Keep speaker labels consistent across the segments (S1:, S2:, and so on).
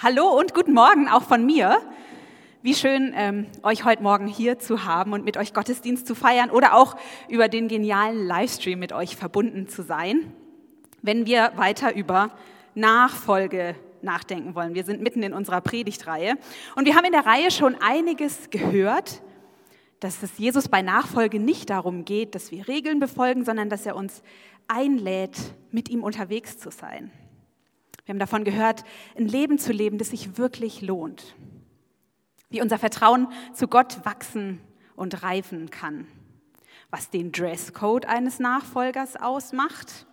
S1: Hallo und guten Morgen auch von mir. Wie schön, ähm, euch heute Morgen hier zu haben und mit euch Gottesdienst zu feiern oder auch über den genialen Livestream mit euch verbunden zu sein, wenn wir weiter über Nachfolge nachdenken wollen. Wir sind mitten in unserer Predigtreihe und wir haben in der Reihe schon einiges gehört, dass es Jesus bei Nachfolge nicht darum geht, dass wir Regeln befolgen, sondern dass er uns einlädt, mit ihm unterwegs zu sein. Wir haben davon gehört, ein Leben zu leben, das sich wirklich lohnt. Wie unser Vertrauen zu Gott wachsen und reifen kann. Was den Dresscode eines Nachfolgers ausmacht.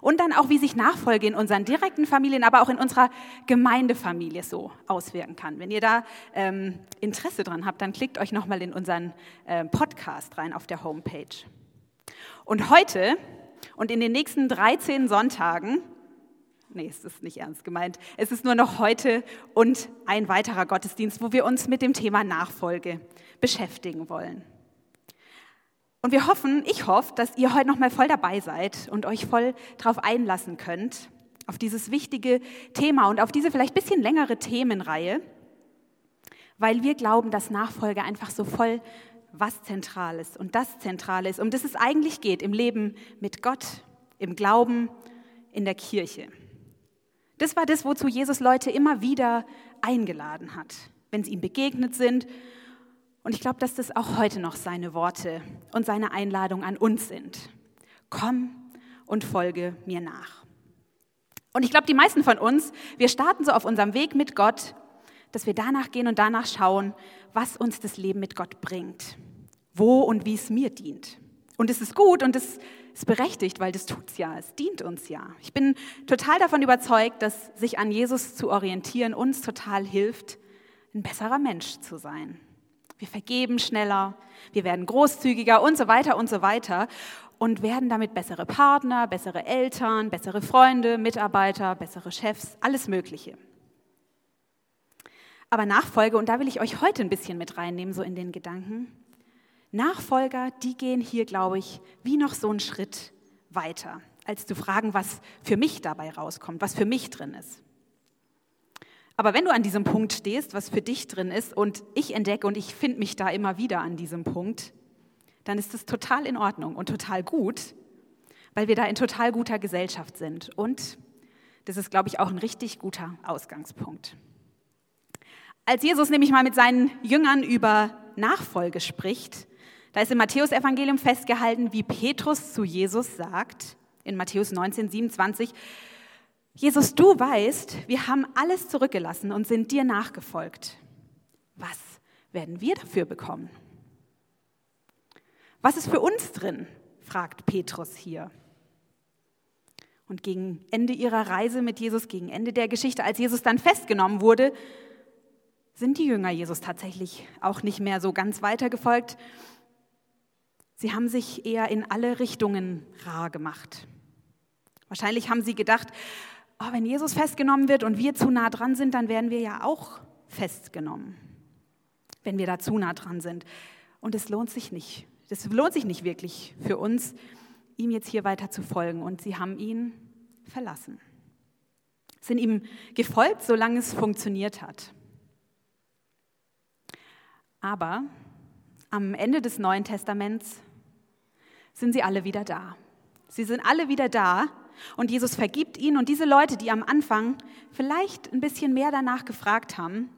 S1: Und dann auch, wie sich Nachfolge in unseren direkten Familien, aber auch in unserer Gemeindefamilie so auswirken kann. Wenn ihr da ähm, Interesse dran habt, dann klickt euch nochmal in unseren äh, Podcast rein auf der Homepage. Und heute und in den nächsten 13 Sonntagen Nee, es ist nicht ernst gemeint. Es ist nur noch heute und ein weiterer Gottesdienst, wo wir uns mit dem Thema Nachfolge beschäftigen wollen. Und wir hoffen, ich hoffe, dass ihr heute noch mal voll dabei seid und euch voll darauf einlassen könnt, auf dieses wichtige Thema und auf diese vielleicht bisschen längere Themenreihe, weil wir glauben, dass Nachfolge einfach so voll was Zentrales und das Zentrale ist, um das es eigentlich geht im Leben mit Gott, im Glauben, in der Kirche. Das war das, wozu Jesus Leute immer wieder eingeladen hat, wenn sie ihm begegnet sind. Und ich glaube, dass das auch heute noch seine Worte und seine Einladung an uns sind. Komm und folge mir nach. Und ich glaube, die meisten von uns, wir starten so auf unserem Weg mit Gott, dass wir danach gehen und danach schauen, was uns das Leben mit Gott bringt, wo und wie es mir dient. Und es ist gut und es ist berechtigt, weil das tut's ja, es dient uns ja. Ich bin total davon überzeugt, dass sich an Jesus zu orientieren uns total hilft, ein besserer Mensch zu sein. Wir vergeben schneller, wir werden großzügiger und so weiter und so weiter und werden damit bessere Partner, bessere Eltern, bessere Freunde, Mitarbeiter, bessere Chefs, alles Mögliche. Aber Nachfolge, und da will ich euch heute ein bisschen mit reinnehmen, so in den Gedanken, Nachfolger, die gehen hier, glaube ich, wie noch so einen Schritt weiter, als zu fragen, was für mich dabei rauskommt, was für mich drin ist. Aber wenn du an diesem Punkt stehst, was für dich drin ist, und ich entdecke und ich finde mich da immer wieder an diesem Punkt, dann ist es total in Ordnung und total gut, weil wir da in total guter Gesellschaft sind. Und das ist, glaube ich, auch ein richtig guter Ausgangspunkt. Als Jesus nämlich mal mit seinen Jüngern über Nachfolge spricht, da ist im Matthäusevangelium festgehalten, wie Petrus zu Jesus sagt, in Matthäus 19, 27, Jesus, du weißt, wir haben alles zurückgelassen und sind dir nachgefolgt. Was werden wir dafür bekommen? Was ist für uns drin? fragt Petrus hier. Und gegen Ende ihrer Reise mit Jesus, gegen Ende der Geschichte, als Jesus dann festgenommen wurde, sind die Jünger Jesus tatsächlich auch nicht mehr so ganz weitergefolgt, Sie haben sich eher in alle Richtungen rar gemacht. Wahrscheinlich haben sie gedacht, oh, wenn Jesus festgenommen wird und wir zu nah dran sind, dann werden wir ja auch festgenommen, wenn wir da zu nah dran sind. Und es lohnt sich nicht. Es lohnt sich nicht wirklich für uns, ihm jetzt hier weiter zu folgen. Und sie haben ihn verlassen. Sind ihm gefolgt, solange es funktioniert hat. Aber am Ende des Neuen Testaments sind sie alle wieder da. Sie sind alle wieder da und Jesus vergibt ihnen und diese Leute, die am Anfang vielleicht ein bisschen mehr danach gefragt haben,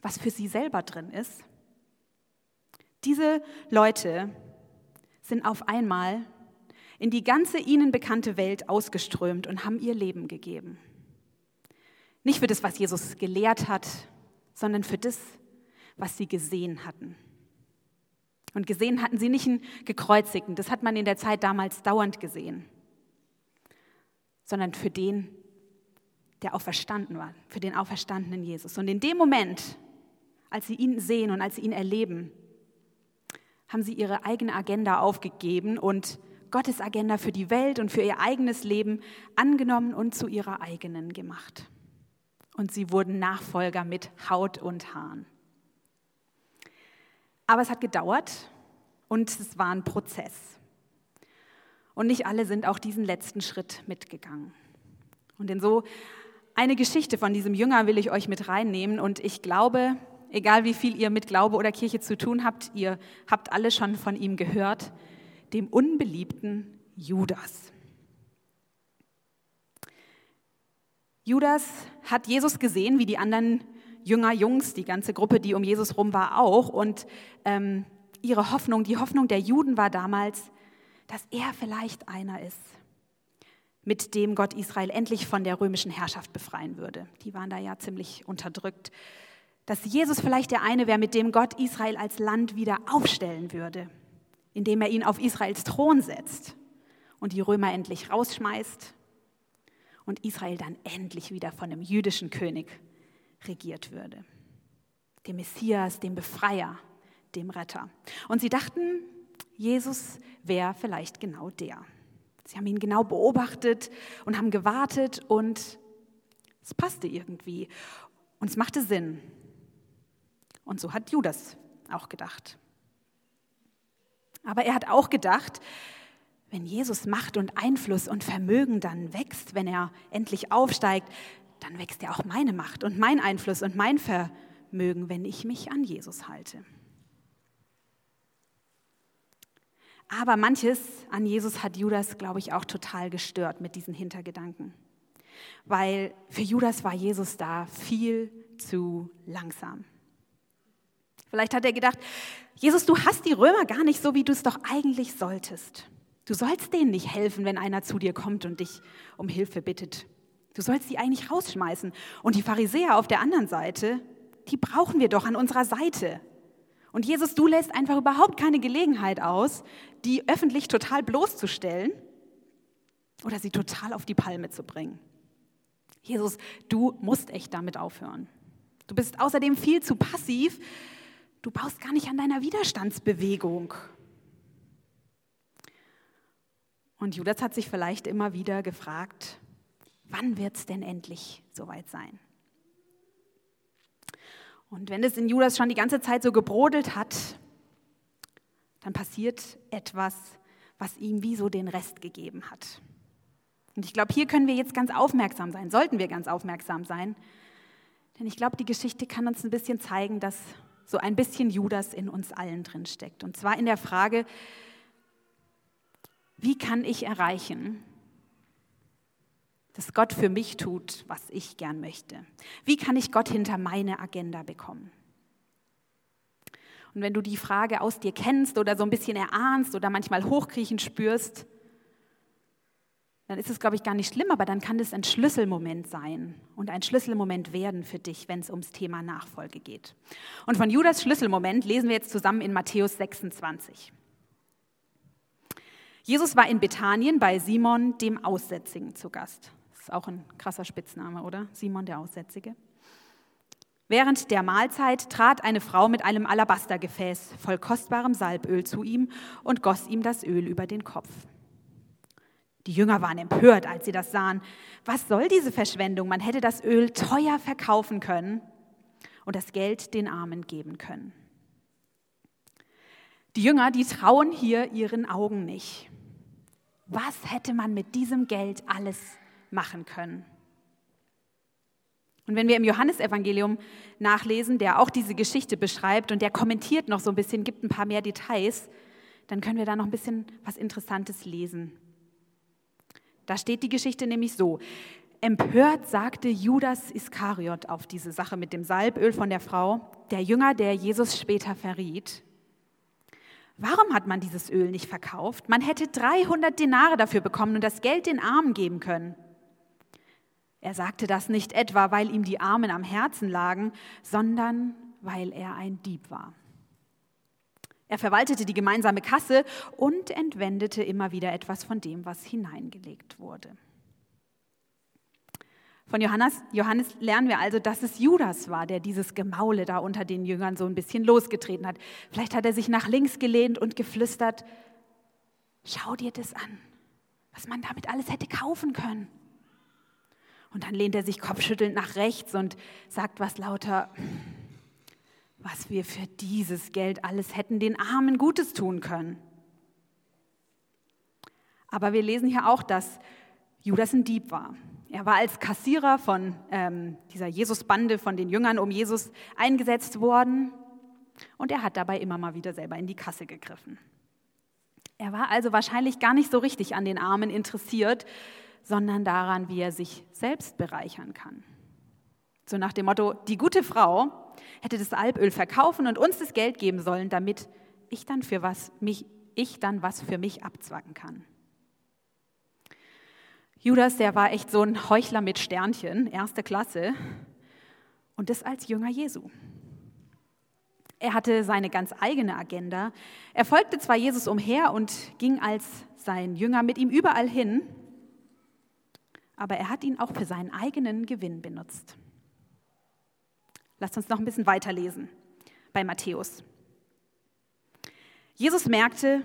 S1: was für sie selber drin ist, diese Leute sind auf einmal in die ganze ihnen bekannte Welt ausgeströmt und haben ihr Leben gegeben. Nicht für das, was Jesus gelehrt hat, sondern für das, was sie gesehen hatten. Und gesehen hatten sie nicht einen gekreuzigten, das hat man in der Zeit damals dauernd gesehen, sondern für den, der auferstanden war, für den auferstandenen Jesus. Und in dem Moment, als sie ihn sehen und als sie ihn erleben, haben sie ihre eigene Agenda aufgegeben und Gottes Agenda für die Welt und für ihr eigenes Leben angenommen und zu ihrer eigenen gemacht. Und sie wurden Nachfolger mit Haut und Haaren. Aber es hat gedauert und es war ein Prozess. Und nicht alle sind auch diesen letzten Schritt mitgegangen. Und in so eine Geschichte von diesem Jünger will ich euch mit reinnehmen und ich glaube, egal wie viel ihr mit Glaube oder Kirche zu tun habt, ihr habt alle schon von ihm gehört, dem unbeliebten Judas. Judas hat Jesus gesehen, wie die anderen Jünger, Jungs, die ganze Gruppe, die um Jesus rum war, auch. Und ähm, ihre Hoffnung, die Hoffnung der Juden war damals, dass er vielleicht einer ist, mit dem Gott Israel endlich von der römischen Herrschaft befreien würde. Die waren da ja ziemlich unterdrückt. Dass Jesus vielleicht der eine wäre, mit dem Gott Israel als Land wieder aufstellen würde, indem er ihn auf Israels Thron setzt und die Römer endlich rausschmeißt und Israel dann endlich wieder von einem jüdischen König regiert würde. Dem Messias, dem Befreier, dem Retter. Und sie dachten, Jesus wäre vielleicht genau der. Sie haben ihn genau beobachtet und haben gewartet und es passte irgendwie und es machte Sinn. Und so hat Judas auch gedacht. Aber er hat auch gedacht, wenn Jesus Macht und Einfluss und Vermögen dann wächst, wenn er endlich aufsteigt, dann wächst ja auch meine Macht und mein Einfluss und mein Vermögen, wenn ich mich an Jesus halte. Aber manches an Jesus hat Judas, glaube ich, auch total gestört mit diesen Hintergedanken. Weil für Judas war Jesus da viel zu langsam. Vielleicht hat er gedacht, Jesus, du hast die Römer gar nicht so, wie du es doch eigentlich solltest. Du sollst denen nicht helfen, wenn einer zu dir kommt und dich um Hilfe bittet. Du sollst sie eigentlich rausschmeißen. Und die Pharisäer auf der anderen Seite, die brauchen wir doch an unserer Seite. Und Jesus, du lässt einfach überhaupt keine Gelegenheit aus, die öffentlich total bloßzustellen oder sie total auf die Palme zu bringen. Jesus, du musst echt damit aufhören. Du bist außerdem viel zu passiv. Du baust gar nicht an deiner Widerstandsbewegung. Und Judas hat sich vielleicht immer wieder gefragt, wann wird es denn endlich soweit sein? Und wenn es in Judas schon die ganze Zeit so gebrodelt hat, dann passiert etwas, was ihm wie so den Rest gegeben hat. Und ich glaube, hier können wir jetzt ganz aufmerksam sein, sollten wir ganz aufmerksam sein. Denn ich glaube, die Geschichte kann uns ein bisschen zeigen, dass so ein bisschen Judas in uns allen drin steckt. Und zwar in der Frage, wie kann ich erreichen, dass Gott für mich tut, was ich gern möchte? Wie kann ich Gott hinter meine Agenda bekommen? Und wenn du die Frage aus dir kennst oder so ein bisschen erahnst oder manchmal hochkriechen spürst, dann ist es, glaube ich, gar nicht schlimm, aber dann kann das ein Schlüsselmoment sein und ein Schlüsselmoment werden für dich, wenn es ums Thema Nachfolge geht. Und von Judas Schlüsselmoment lesen wir jetzt zusammen in Matthäus 26. Jesus war in Bethanien bei Simon dem Aussätzigen zu Gast. Ist auch ein krasser Spitzname, oder? Simon der Aussätzige. Während der Mahlzeit trat eine Frau mit einem Alabastergefäß voll kostbarem Salböl zu ihm und goss ihm das Öl über den Kopf. Die Jünger waren empört, als sie das sahen. Was soll diese Verschwendung? Man hätte das Öl teuer verkaufen können und das Geld den Armen geben können. Die Jünger, die trauen hier ihren Augen nicht. Was hätte man mit diesem Geld alles machen können? Und wenn wir im Johannesevangelium nachlesen, der auch diese Geschichte beschreibt und der kommentiert noch so ein bisschen, gibt ein paar mehr Details, dann können wir da noch ein bisschen was Interessantes lesen. Da steht die Geschichte nämlich so. Empört sagte Judas Iskariot auf diese Sache mit dem Salböl von der Frau, der Jünger, der Jesus später verriet, Warum hat man dieses Öl nicht verkauft? Man hätte 300 Denare dafür bekommen und das Geld den Armen geben können. Er sagte das nicht etwa, weil ihm die Armen am Herzen lagen, sondern weil er ein Dieb war. Er verwaltete die gemeinsame Kasse und entwendete immer wieder etwas von dem, was hineingelegt wurde. Von Johannes, Johannes lernen wir also, dass es Judas war, der dieses Gemaule da unter den Jüngern so ein bisschen losgetreten hat. Vielleicht hat er sich nach links gelehnt und geflüstert, schau dir das an, was man damit alles hätte kaufen können. Und dann lehnt er sich kopfschüttelnd nach rechts und sagt was lauter, was wir für dieses Geld alles hätten den Armen Gutes tun können. Aber wir lesen hier auch, dass Judas ein Dieb war. Er war als Kassierer von ähm, dieser Jesus-Bande von den Jüngern um Jesus eingesetzt worden und er hat dabei immer mal wieder selber in die Kasse gegriffen. Er war also wahrscheinlich gar nicht so richtig an den Armen interessiert, sondern daran, wie er sich selbst bereichern kann. So nach dem Motto, die gute Frau hätte das Alpöl verkaufen und uns das Geld geben sollen, damit ich dann für was mich ich dann was für mich abzwacken kann. Judas, der war echt so ein Heuchler mit Sternchen, erste Klasse, und das als Jünger Jesu. Er hatte seine ganz eigene Agenda. Er folgte zwar Jesus umher und ging als sein Jünger mit ihm überall hin, aber er hat ihn auch für seinen eigenen Gewinn benutzt. Lasst uns noch ein bisschen weiterlesen bei Matthäus. Jesus merkte,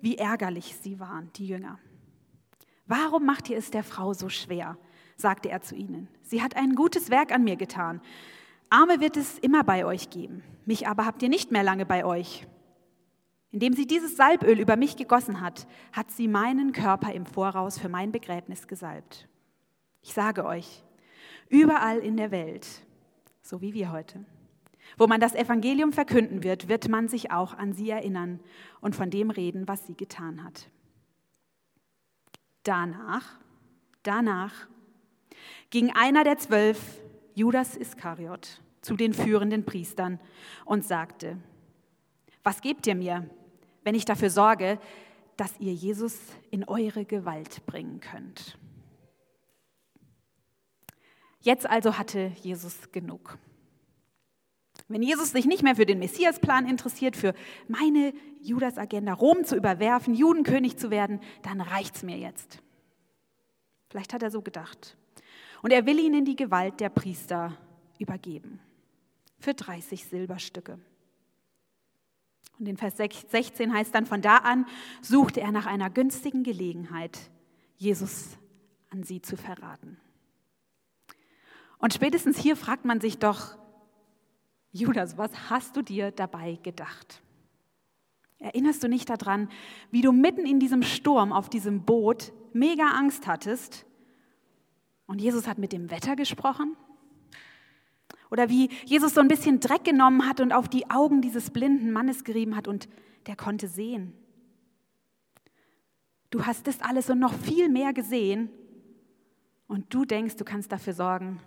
S1: wie ärgerlich sie waren, die Jünger. Warum macht ihr es der Frau so schwer? sagte er zu ihnen. Sie hat ein gutes Werk an mir getan. Arme wird es immer bei euch geben, mich aber habt ihr nicht mehr lange bei euch. Indem sie dieses Salböl über mich gegossen hat, hat sie meinen Körper im Voraus für mein Begräbnis gesalbt. Ich sage euch, überall in der Welt, so wie wir heute, wo man das Evangelium verkünden wird, wird man sich auch an sie erinnern und von dem reden, was sie getan hat. Danach, danach ging einer der zwölf, Judas Iskariot, zu den führenden Priestern und sagte, was gebt ihr mir, wenn ich dafür sorge, dass ihr Jesus in eure Gewalt bringen könnt? Jetzt also hatte Jesus genug. Wenn Jesus sich nicht mehr für den Messiasplan interessiert, für meine Judas-Agenda, Rom zu überwerfen, Judenkönig zu werden, dann reicht's mir jetzt. Vielleicht hat er so gedacht. Und er will ihn in die Gewalt der Priester übergeben. Für 30 Silberstücke. Und in Vers 16 heißt dann, von da an suchte er nach einer günstigen Gelegenheit, Jesus an sie zu verraten. Und spätestens hier fragt man sich doch, Judas, was hast du dir dabei gedacht? Erinnerst du nicht daran, wie du mitten in diesem Sturm auf diesem Boot mega Angst hattest und Jesus hat mit dem Wetter gesprochen? Oder wie Jesus so ein bisschen Dreck genommen hat und auf die Augen dieses blinden Mannes gerieben hat und der konnte sehen. Du hast das alles und noch viel mehr gesehen und du denkst, du kannst dafür sorgen,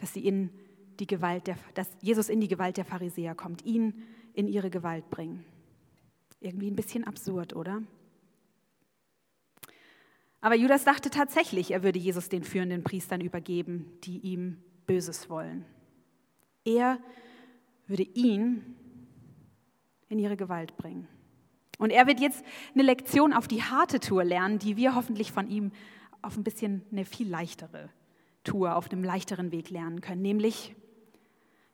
S1: dass sie in die Gewalt der, dass Jesus in die Gewalt der Pharisäer kommt, ihn in ihre Gewalt bringen. Irgendwie ein bisschen absurd, oder? Aber Judas dachte tatsächlich, er würde Jesus den führenden Priestern übergeben, die ihm Böses wollen. Er würde ihn in ihre Gewalt bringen. Und er wird jetzt eine Lektion auf die harte Tour lernen, die wir hoffentlich von ihm auf ein bisschen eine viel leichtere Tour, auf einem leichteren Weg lernen können, nämlich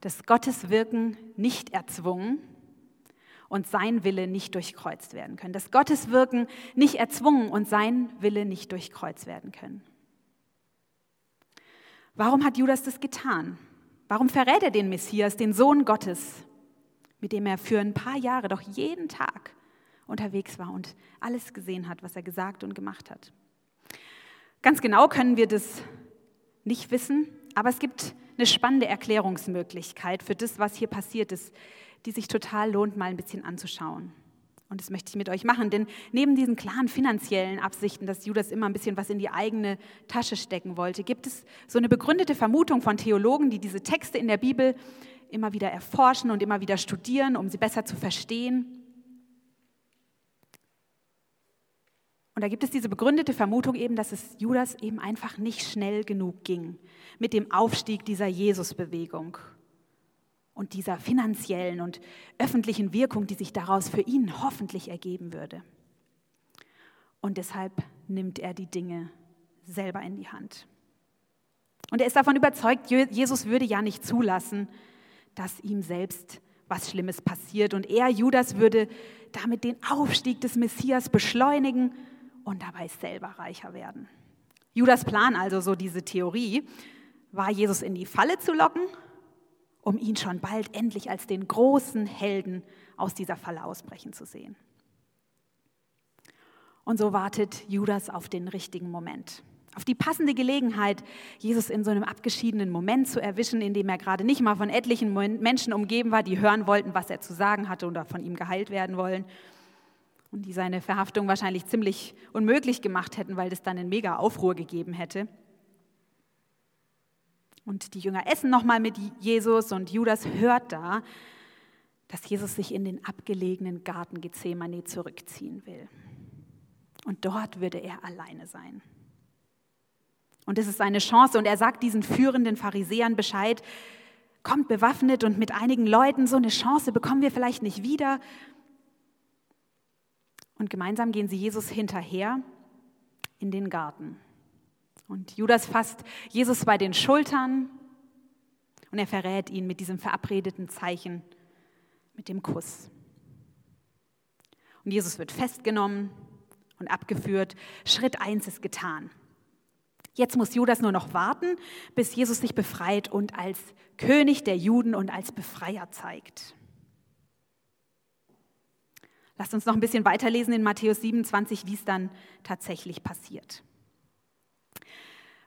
S1: dass Gottes Wirken nicht erzwungen und sein Wille nicht durchkreuzt werden können. Dass Gottes Wirken nicht erzwungen und sein Wille nicht durchkreuzt werden können. Warum hat Judas das getan? Warum verrät er den Messias, den Sohn Gottes, mit dem er für ein paar Jahre doch jeden Tag unterwegs war und alles gesehen hat, was er gesagt und gemacht hat? Ganz genau können wir das nicht wissen, aber es gibt eine spannende Erklärungsmöglichkeit für das, was hier passiert ist, die sich total lohnt, mal ein bisschen anzuschauen. Und das möchte ich mit euch machen, denn neben diesen klaren finanziellen Absichten, dass Judas immer ein bisschen was in die eigene Tasche stecken wollte, gibt es so eine begründete Vermutung von Theologen, die diese Texte in der Bibel immer wieder erforschen und immer wieder studieren, um sie besser zu verstehen. Und da gibt es diese begründete Vermutung eben, dass es Judas eben einfach nicht schnell genug ging mit dem Aufstieg dieser Jesusbewegung und dieser finanziellen und öffentlichen Wirkung, die sich daraus für ihn hoffentlich ergeben würde. Und deshalb nimmt er die Dinge selber in die Hand. Und er ist davon überzeugt, Jesus würde ja nicht zulassen, dass ihm selbst was Schlimmes passiert. Und er, Judas, würde damit den Aufstieg des Messias beschleunigen und dabei selber reicher werden. Judas Plan also, so diese Theorie, war Jesus in die Falle zu locken, um ihn schon bald endlich als den großen Helden aus dieser Falle ausbrechen zu sehen. Und so wartet Judas auf den richtigen Moment, auf die passende Gelegenheit, Jesus in so einem abgeschiedenen Moment zu erwischen, in dem er gerade nicht mal von etlichen Menschen umgeben war, die hören wollten, was er zu sagen hatte oder von ihm geheilt werden wollen. Und die seine Verhaftung wahrscheinlich ziemlich unmöglich gemacht hätten, weil es dann einen mega Aufruhr gegeben hätte. Und die Jünger essen nochmal mit Jesus und Judas hört da, dass Jesus sich in den abgelegenen Garten Gethsemane zurückziehen will. Und dort würde er alleine sein. Und es ist seine Chance. Und er sagt diesen führenden Pharisäern Bescheid, kommt bewaffnet und mit einigen Leuten, so eine Chance bekommen wir vielleicht nicht wieder. Und gemeinsam gehen sie Jesus hinterher in den Garten. Und Judas fasst Jesus bei den Schultern und er verrät ihn mit diesem verabredeten Zeichen, mit dem Kuss. Und Jesus wird festgenommen und abgeführt. Schritt eins ist getan. Jetzt muss Judas nur noch warten, bis Jesus sich befreit und als König der Juden und als Befreier zeigt. Lasst uns noch ein bisschen weiterlesen in Matthäus 27, wie es dann tatsächlich passiert.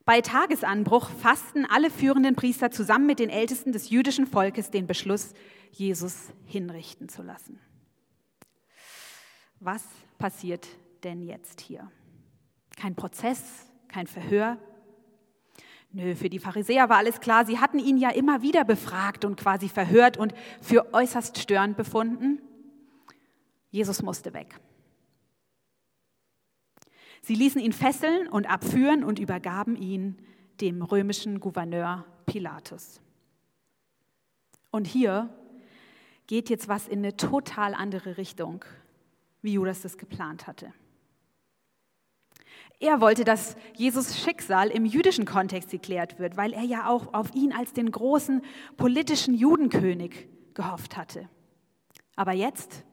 S1: Bei Tagesanbruch fassten alle führenden Priester zusammen mit den Ältesten des jüdischen Volkes den Beschluss, Jesus hinrichten zu lassen. Was passiert denn jetzt hier? Kein Prozess, kein Verhör. Nö, für die Pharisäer war alles klar. Sie hatten ihn ja immer wieder befragt und quasi verhört und für äußerst störend befunden. Jesus musste weg. Sie ließen ihn fesseln und abführen und übergaben ihn dem römischen Gouverneur Pilatus. Und hier geht jetzt was in eine total andere Richtung, wie Judas das geplant hatte. Er wollte, dass Jesus Schicksal im jüdischen Kontext geklärt wird, weil er ja auch auf ihn als den großen politischen Judenkönig gehofft hatte. Aber jetzt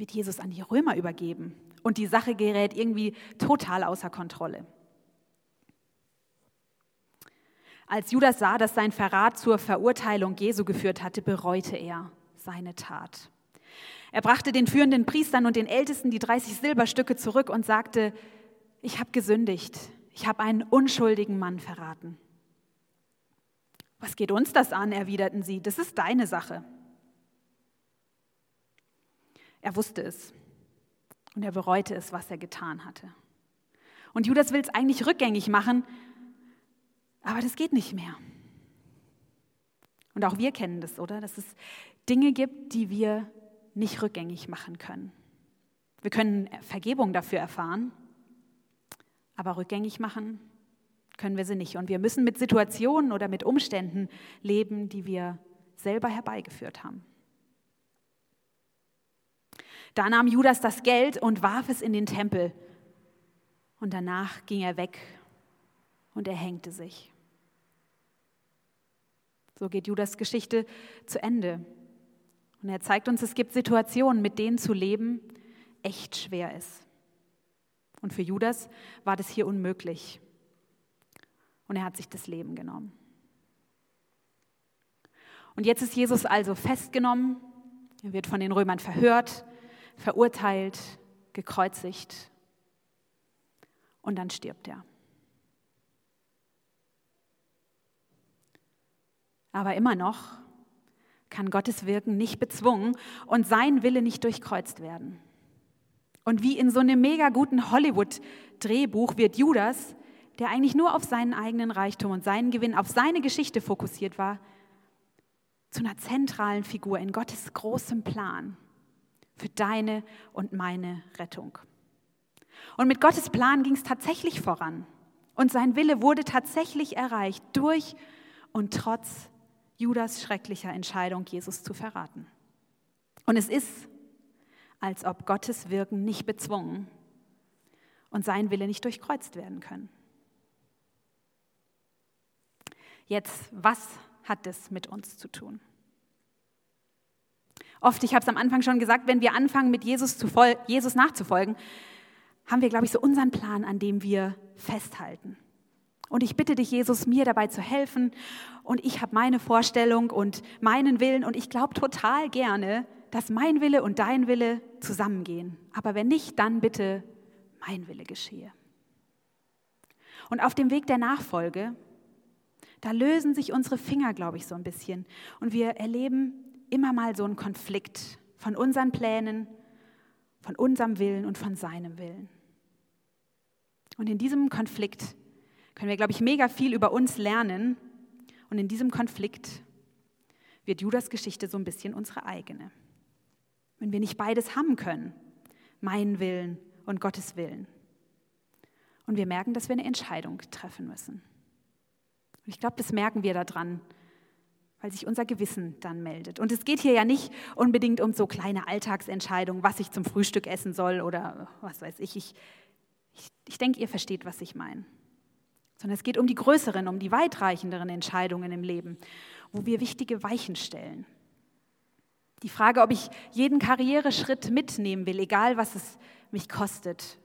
S1: wird Jesus an die Römer übergeben und die Sache gerät irgendwie total außer Kontrolle. Als Judas sah, dass sein Verrat zur Verurteilung Jesu geführt hatte, bereute er seine Tat. Er brachte den führenden Priestern und den Ältesten die 30 Silberstücke zurück und sagte, ich habe gesündigt, ich habe einen unschuldigen Mann verraten. Was geht uns das an, erwiderten sie, das ist deine Sache. Er wusste es und er bereute es, was er getan hatte. Und Judas will es eigentlich rückgängig machen, aber das geht nicht mehr. Und auch wir kennen das, oder? Dass es Dinge gibt, die wir nicht rückgängig machen können. Wir können Vergebung dafür erfahren, aber rückgängig machen können wir sie nicht. Und wir müssen mit Situationen oder mit Umständen leben, die wir selber herbeigeführt haben. Da nahm Judas das Geld und warf es in den Tempel. Und danach ging er weg und er hängte sich. So geht Judas Geschichte zu Ende. Und er zeigt uns, es gibt Situationen, mit denen zu leben echt schwer ist. Und für Judas war das hier unmöglich. Und er hat sich das Leben genommen. Und jetzt ist Jesus also festgenommen, er wird von den Römern verhört, verurteilt, gekreuzigt und dann stirbt er. Aber immer noch kann Gottes Wirken nicht bezwungen und sein Wille nicht durchkreuzt werden. Und wie in so einem mega guten Hollywood-Drehbuch wird Judas, der eigentlich nur auf seinen eigenen Reichtum und seinen Gewinn, auf seine Geschichte fokussiert war, zu einer zentralen Figur in Gottes großem Plan für deine und meine Rettung. Und mit Gottes Plan ging es tatsächlich voran. Und sein Wille wurde tatsächlich erreicht durch und trotz Judas schrecklicher Entscheidung, Jesus zu verraten. Und es ist als ob Gottes Wirken nicht bezwungen und sein Wille nicht durchkreuzt werden können. Jetzt, was hat das mit uns zu tun? Oft, ich habe es am Anfang schon gesagt, wenn wir anfangen, mit Jesus, zu Jesus nachzufolgen, haben wir, glaube ich, so unseren Plan, an dem wir festhalten. Und ich bitte dich, Jesus, mir dabei zu helfen. Und ich habe meine Vorstellung und meinen Willen. Und ich glaube total gerne, dass mein Wille und dein Wille zusammengehen. Aber wenn nicht, dann bitte mein Wille geschehe. Und auf dem Weg der Nachfolge, da lösen sich unsere Finger, glaube ich, so ein bisschen. Und wir erleben immer mal so einen Konflikt von unseren Plänen, von unserem Willen und von seinem Willen. Und in diesem Konflikt können wir, glaube ich, mega viel über uns lernen. Und in diesem Konflikt wird Judas Geschichte so ein bisschen unsere eigene. Wenn wir nicht beides haben können, meinen Willen und Gottes Willen. Und wir merken, dass wir eine Entscheidung treffen müssen. Und ich glaube, das merken wir daran, weil sich unser Gewissen dann meldet. Und es geht hier ja nicht unbedingt um so kleine Alltagsentscheidungen, was ich zum Frühstück essen soll oder was weiß ich. Ich, ich, ich denke, ihr versteht, was ich meine. Sondern es geht um die größeren, um die weitreichenderen Entscheidungen im Leben, wo wir wichtige Weichen stellen. Die Frage, ob ich jeden Karriereschritt mitnehmen will, egal was es mich kostet.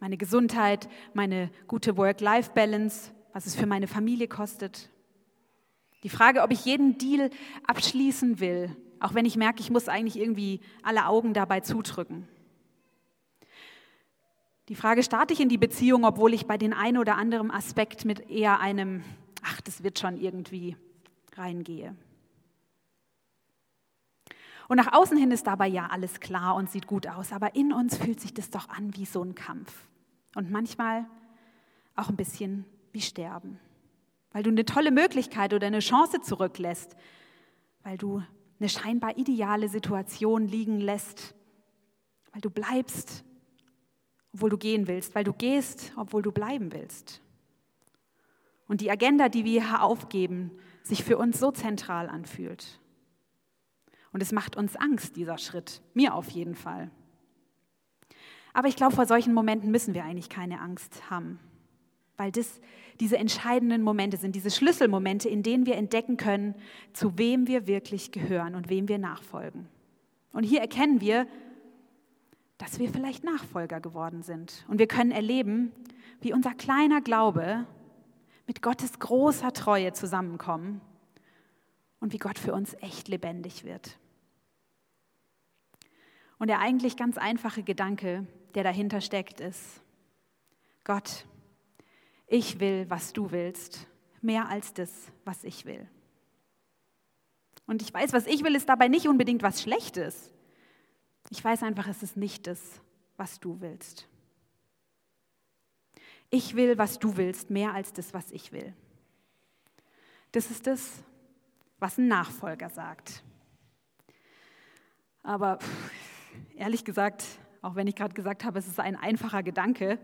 S1: Meine Gesundheit, meine gute Work-Life-Balance, was es für meine Familie kostet. Die Frage, ob ich jeden Deal abschließen will, auch wenn ich merke, ich muss eigentlich irgendwie alle Augen dabei zudrücken. Die Frage, starte ich in die Beziehung, obwohl ich bei den ein oder anderen Aspekt mit eher einem, ach, das wird schon irgendwie reingehe. Und nach außen hin ist dabei ja alles klar und sieht gut aus, aber in uns fühlt sich das doch an wie so ein Kampf. Und manchmal auch ein bisschen wie Sterben, weil du eine tolle Möglichkeit oder eine Chance zurücklässt, weil du eine scheinbar ideale Situation liegen lässt, weil du bleibst obwohl du gehen willst, weil du gehst, obwohl du bleiben willst. Und die Agenda, die wir hier aufgeben, sich für uns so zentral anfühlt. Und es macht uns Angst, dieser Schritt. Mir auf jeden Fall. Aber ich glaube, vor solchen Momenten müssen wir eigentlich keine Angst haben. Weil das diese entscheidenden Momente sind, diese Schlüsselmomente, in denen wir entdecken können, zu wem wir wirklich gehören und wem wir nachfolgen. Und hier erkennen wir, dass wir vielleicht Nachfolger geworden sind. Und wir können erleben, wie unser kleiner Glaube mit Gottes großer Treue zusammenkommen und wie Gott für uns echt lebendig wird. Und der eigentlich ganz einfache Gedanke, der dahinter steckt, ist, Gott, ich will, was du willst, mehr als das, was ich will. Und ich weiß, was ich will, ist dabei nicht unbedingt was Schlechtes. Ich weiß einfach, es ist nicht das, was du willst. Ich will, was du willst, mehr als das, was ich will. Das ist das, was ein Nachfolger sagt. Aber ehrlich gesagt, auch wenn ich gerade gesagt habe, es ist ein einfacher Gedanke,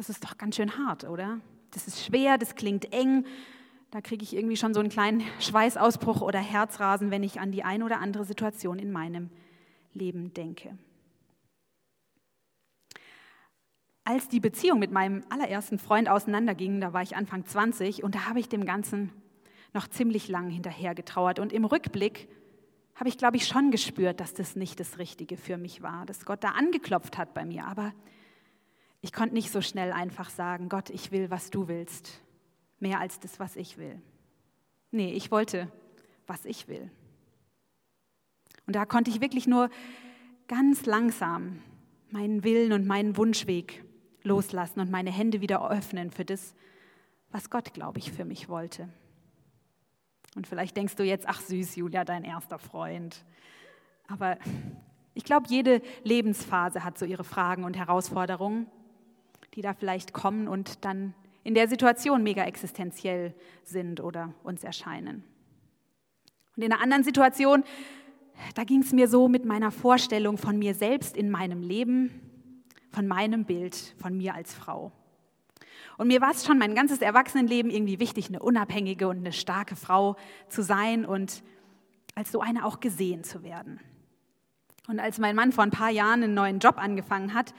S1: das ist doch ganz schön hart, oder? Das ist schwer, das klingt eng. Da kriege ich irgendwie schon so einen kleinen Schweißausbruch oder Herzrasen, wenn ich an die eine oder andere Situation in meinem Leben denke. Als die Beziehung mit meinem allerersten Freund auseinanderging, da war ich Anfang 20 und da habe ich dem Ganzen noch ziemlich lang hinterher getrauert. Und im Rückblick habe ich, glaube ich, schon gespürt, dass das nicht das Richtige für mich war, dass Gott da angeklopft hat bei mir. Aber ich konnte nicht so schnell einfach sagen, Gott, ich will, was du willst, mehr als das, was ich will. Nee, ich wollte, was ich will. Und da konnte ich wirklich nur ganz langsam meinen Willen und meinen Wunschweg loslassen und meine Hände wieder öffnen für das, was Gott, glaube ich, für mich wollte. Und vielleicht denkst du jetzt, ach süß, Julia, dein erster Freund. Aber ich glaube, jede Lebensphase hat so ihre Fragen und Herausforderungen, die da vielleicht kommen und dann in der Situation mega existenziell sind oder uns erscheinen. Und in einer anderen Situation da ging es mir so mit meiner Vorstellung von mir selbst in meinem Leben, von meinem Bild von mir als Frau. Und mir war es schon mein ganzes Erwachsenenleben irgendwie wichtig, eine unabhängige und eine starke Frau zu sein und als so eine auch gesehen zu werden. Und als mein Mann vor ein paar Jahren einen neuen Job angefangen hat,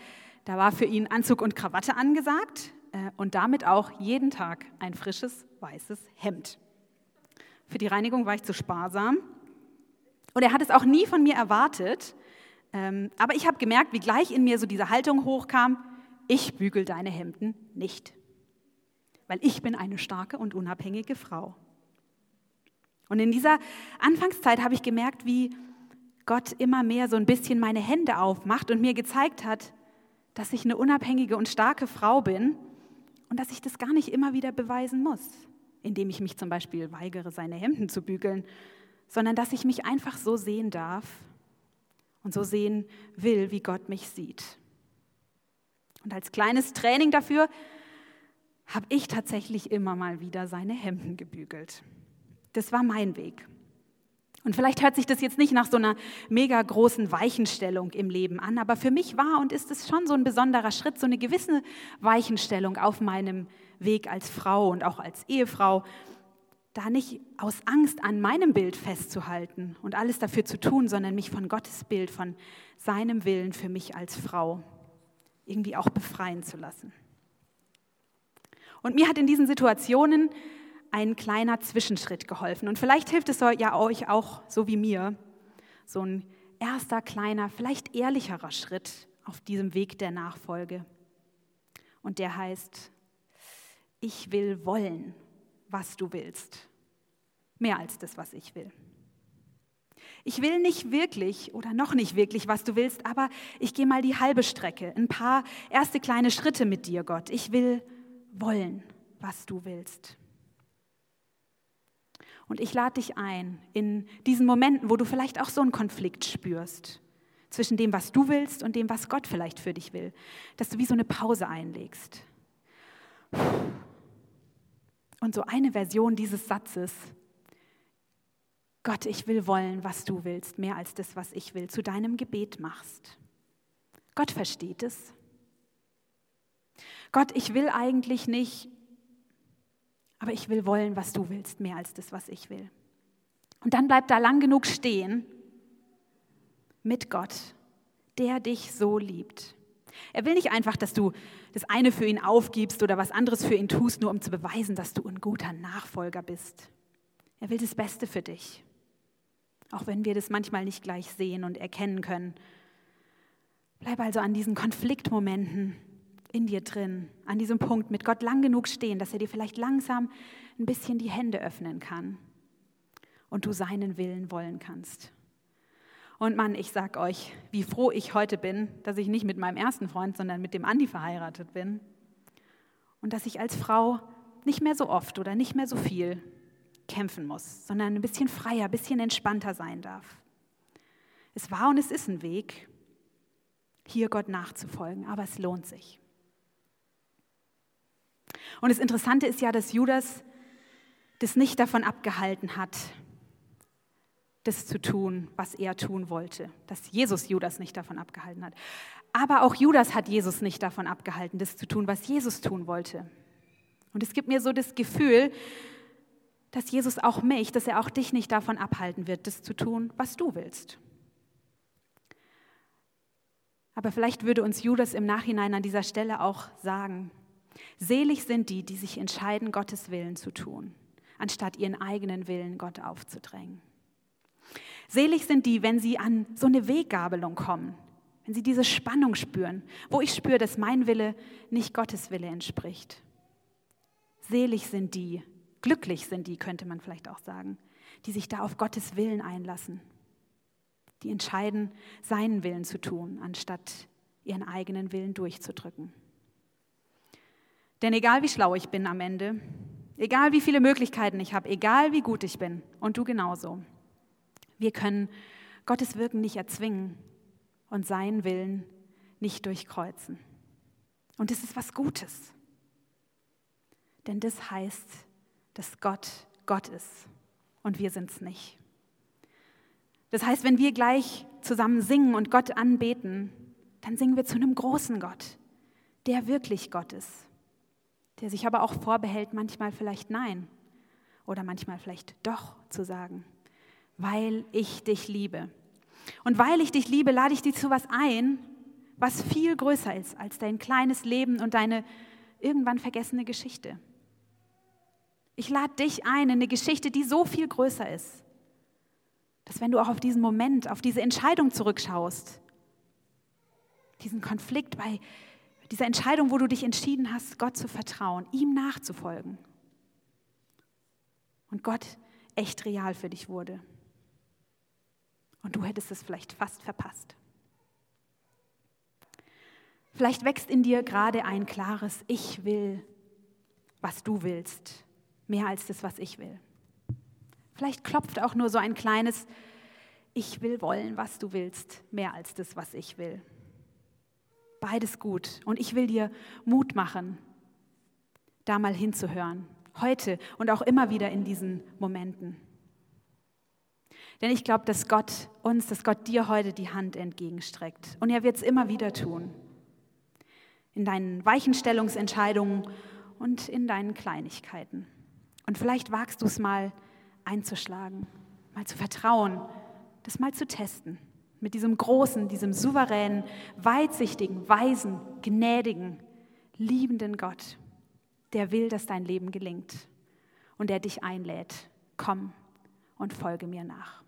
S1: da war für ihn Anzug und Krawatte angesagt äh, und damit auch jeden Tag ein frisches weißes Hemd. Für die Reinigung war ich zu sparsam und er hat es auch nie von mir erwartet. Ähm, aber ich habe gemerkt, wie gleich in mir so diese Haltung hochkam, ich bügel deine Hemden nicht. Weil ich bin eine starke und unabhängige Frau. Und in dieser Anfangszeit habe ich gemerkt, wie Gott immer mehr so ein bisschen meine Hände aufmacht und mir gezeigt hat, dass ich eine unabhängige und starke Frau bin und dass ich das gar nicht immer wieder beweisen muss, indem ich mich zum Beispiel weigere, seine Hemden zu bügeln, sondern dass ich mich einfach so sehen darf und so sehen will, wie Gott mich sieht. Und als kleines Training dafür habe ich tatsächlich immer mal wieder seine Hemden gebügelt. Das war mein Weg. Und vielleicht hört sich das jetzt nicht nach so einer mega großen Weichenstellung im Leben an, aber für mich war und ist es schon so ein besonderer Schritt, so eine gewisse Weichenstellung auf meinem Weg als Frau und auch als Ehefrau, da nicht aus Angst an meinem Bild festzuhalten und alles dafür zu tun, sondern mich von Gottes Bild, von seinem Willen für mich als Frau irgendwie auch befreien zu lassen. Und mir hat in diesen Situationen ein kleiner Zwischenschritt geholfen. Und vielleicht hilft es ja euch auch, so wie mir, so ein erster kleiner, vielleicht ehrlicherer Schritt auf diesem Weg der Nachfolge. Und der heißt, ich will wollen, was du willst. Mehr als das, was ich will. Ich will nicht wirklich oder noch nicht wirklich, was du willst, aber ich gehe mal die halbe Strecke, ein paar erste kleine Schritte mit dir, Gott. Ich will wollen, was du willst. Und ich lade dich ein, in diesen Momenten, wo du vielleicht auch so einen Konflikt spürst, zwischen dem, was du willst und dem, was Gott vielleicht für dich will, dass du wie so eine Pause einlegst. Und so eine Version dieses Satzes, Gott, ich will wollen, was du willst, mehr als das, was ich will, zu deinem Gebet machst. Gott versteht es. Gott, ich will eigentlich nicht, aber ich will wollen, was du willst, mehr als das, was ich will. Und dann bleib da lang genug stehen mit Gott, der dich so liebt. Er will nicht einfach, dass du das eine für ihn aufgibst oder was anderes für ihn tust, nur um zu beweisen, dass du ein guter Nachfolger bist. Er will das Beste für dich, auch wenn wir das manchmal nicht gleich sehen und erkennen können. Bleib also an diesen Konfliktmomenten in dir drin, an diesem Punkt mit Gott lang genug stehen, dass er dir vielleicht langsam ein bisschen die Hände öffnen kann und du seinen Willen wollen kannst. Und Mann, ich sag euch, wie froh ich heute bin, dass ich nicht mit meinem ersten Freund, sondern mit dem Andi verheiratet bin. Und dass ich als Frau nicht mehr so oft oder nicht mehr so viel kämpfen muss, sondern ein bisschen freier, ein bisschen entspannter sein darf. Es war und es ist ein Weg, hier Gott nachzufolgen, aber es lohnt sich. Und das Interessante ist ja, dass Judas das nicht davon abgehalten hat, das zu tun, was er tun wollte. Dass Jesus Judas nicht davon abgehalten hat. Aber auch Judas hat Jesus nicht davon abgehalten, das zu tun, was Jesus tun wollte. Und es gibt mir so das Gefühl, dass Jesus auch mich, dass er auch dich nicht davon abhalten wird, das zu tun, was du willst. Aber vielleicht würde uns Judas im Nachhinein an dieser Stelle auch sagen, Selig sind die, die sich entscheiden, Gottes Willen zu tun, anstatt ihren eigenen Willen Gott aufzudrängen. Selig sind die, wenn sie an so eine Weggabelung kommen, wenn sie diese Spannung spüren, wo ich spüre, dass mein Wille nicht Gottes Wille entspricht. Selig sind die, glücklich sind die, könnte man vielleicht auch sagen, die sich da auf Gottes Willen einlassen, die entscheiden, seinen Willen zu tun, anstatt ihren eigenen Willen durchzudrücken. Denn egal wie schlau ich bin am Ende, egal wie viele Möglichkeiten ich habe, egal wie gut ich bin und du genauso, wir können Gottes Wirken nicht erzwingen und seinen Willen nicht durchkreuzen. Und das ist was Gutes. Denn das heißt, dass Gott Gott ist und wir sind es nicht. Das heißt, wenn wir gleich zusammen singen und Gott anbeten, dann singen wir zu einem großen Gott, der wirklich Gott ist der sich aber auch vorbehält, manchmal vielleicht Nein oder manchmal vielleicht doch zu sagen, weil ich dich liebe. Und weil ich dich liebe, lade ich dich zu was ein, was viel größer ist als dein kleines Leben und deine irgendwann vergessene Geschichte. Ich lade dich ein in eine Geschichte, die so viel größer ist, dass wenn du auch auf diesen Moment, auf diese Entscheidung zurückschaust, diesen Konflikt bei diese Entscheidung, wo du dich entschieden hast, Gott zu vertrauen, ihm nachzufolgen. Und Gott echt real für dich wurde. Und du hättest es vielleicht fast verpasst. Vielleicht wächst in dir gerade ein klares Ich will was du willst, mehr als das, was ich will. Vielleicht klopft auch nur so ein kleines, ich will wollen, was du willst, mehr als das, was ich will. Beides gut. Und ich will dir Mut machen, da mal hinzuhören. Heute und auch immer wieder in diesen Momenten. Denn ich glaube, dass Gott uns, dass Gott dir heute die Hand entgegenstreckt. Und er wird es immer wieder tun. In deinen Weichenstellungsentscheidungen und in deinen Kleinigkeiten. Und vielleicht wagst du es mal einzuschlagen, mal zu vertrauen, das mal zu testen. Mit diesem großen, diesem souveränen, weitsichtigen, weisen, gnädigen, liebenden Gott, der will, dass dein Leben gelingt und der dich einlädt. Komm und folge mir nach.